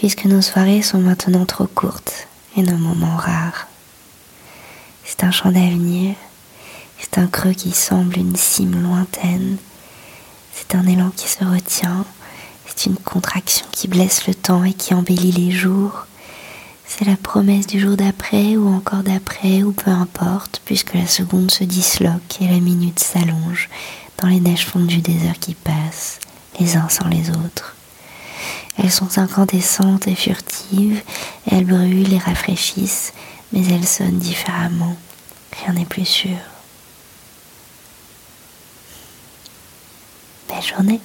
puisque nos soirées sont maintenant trop courtes et nos moments rares. C'est un champ d'avenir, c'est un creux qui semble une cime lointaine, c'est un élan qui se retient, c'est une contraction qui blesse le temps et qui embellit les jours, c'est la promesse du jour d'après ou encore d'après ou peu importe, puisque la seconde se disloque et la minute s'allonge dans les neiges fondues des heures qui passent, les uns sans les autres. Elles sont incandescentes et furtives, elles brûlent et rafraîchissent, mais elles sonnent différemment. Rien n'est plus sûr. Belle journée.